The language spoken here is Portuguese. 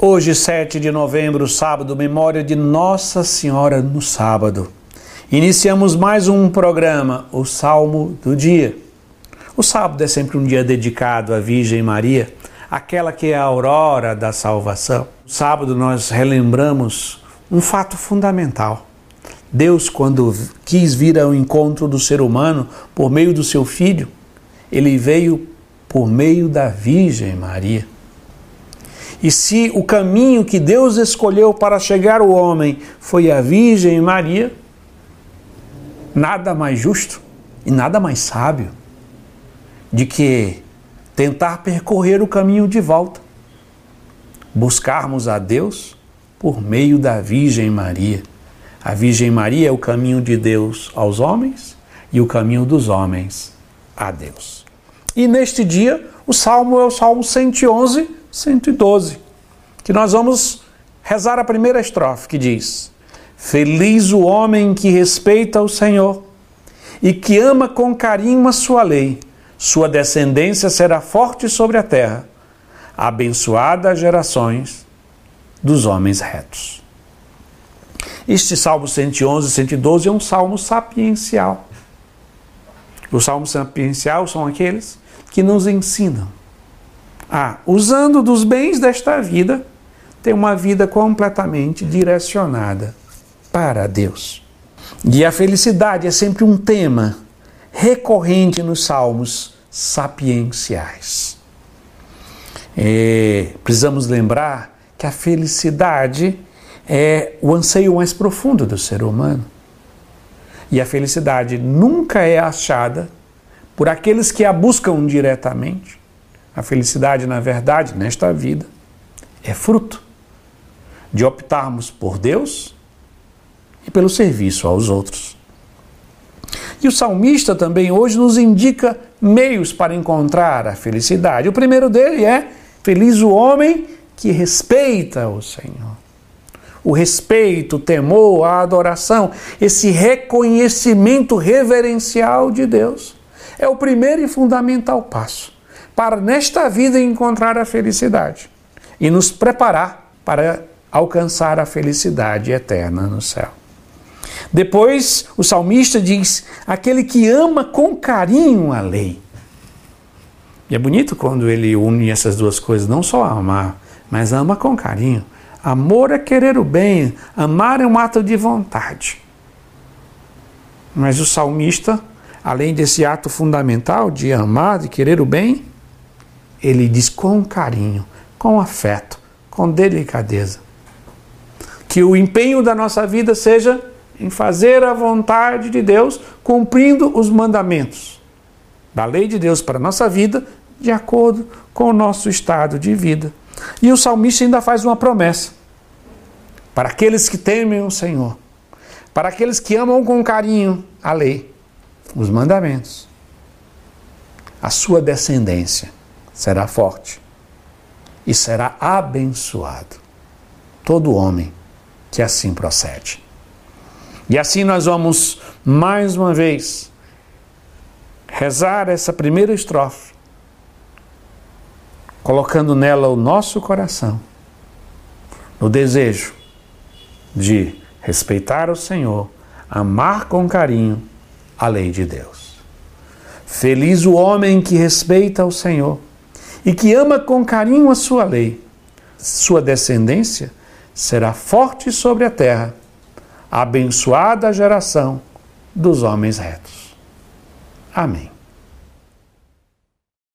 Hoje, 7 de novembro, sábado, memória de Nossa Senhora no sábado. Iniciamos mais um programa, o Salmo do Dia. O sábado é sempre um dia dedicado à Virgem Maria, aquela que é a aurora da salvação. No sábado nós relembramos um fato fundamental. Deus, quando quis vir ao encontro do ser humano por meio do seu filho, ele veio por meio da Virgem Maria. E se o caminho que Deus escolheu para chegar ao homem foi a Virgem Maria, nada mais justo e nada mais sábio de que tentar percorrer o caminho de volta, buscarmos a Deus por meio da Virgem Maria. A Virgem Maria é o caminho de Deus aos homens e o caminho dos homens a Deus. E neste dia, o salmo é o Salmo 111, 112, que nós vamos rezar a primeira estrofe, que diz: Feliz o homem que respeita o Senhor e que ama com carinho a sua lei. Sua descendência será forte sobre a terra, abençoada as gerações dos homens retos. Este Salmo 111 112 é um salmo sapiencial. O salmo sapiencial são aqueles que nos ensinam a, usando dos bens desta vida, ter uma vida completamente direcionada para Deus. E a felicidade é sempre um tema recorrente nos salmos sapienciais. É, precisamos lembrar que a felicidade é o anseio mais profundo do ser humano. E a felicidade nunca é achada por aqueles que a buscam diretamente. A felicidade, na verdade, nesta vida, é fruto de optarmos por Deus e pelo serviço aos outros. E o salmista também hoje nos indica meios para encontrar a felicidade. O primeiro dele é: Feliz o homem que respeita o Senhor. O respeito, o temor, a adoração, esse reconhecimento reverencial de Deus é o primeiro e fundamental passo para nesta vida encontrar a felicidade e nos preparar para alcançar a felicidade eterna no céu. Depois, o salmista diz: aquele que ama com carinho a lei. E é bonito quando ele une essas duas coisas, não só amar, mas ama com carinho. Amor é querer o bem, amar é um ato de vontade. Mas o salmista além desse ato fundamental de amar, de querer o bem, ele diz com carinho, com afeto, com delicadeza. Que o empenho da nossa vida seja em fazer a vontade de Deus, cumprindo os mandamentos da lei de Deus para a nossa vida, de acordo com o nosso estado de vida. E o salmista ainda faz uma promessa para aqueles que temem o Senhor, para aqueles que amam com carinho a lei os mandamentos, a sua descendência será forte e será abençoado todo homem que assim procede. E assim nós vamos mais uma vez rezar essa primeira estrofe, colocando nela o nosso coração, no desejo de respeitar o Senhor, amar com carinho a lei de Deus. Feliz o homem que respeita o Senhor e que ama com carinho a sua lei. Sua descendência será forte sobre a terra, abençoada a geração dos homens retos. Amém.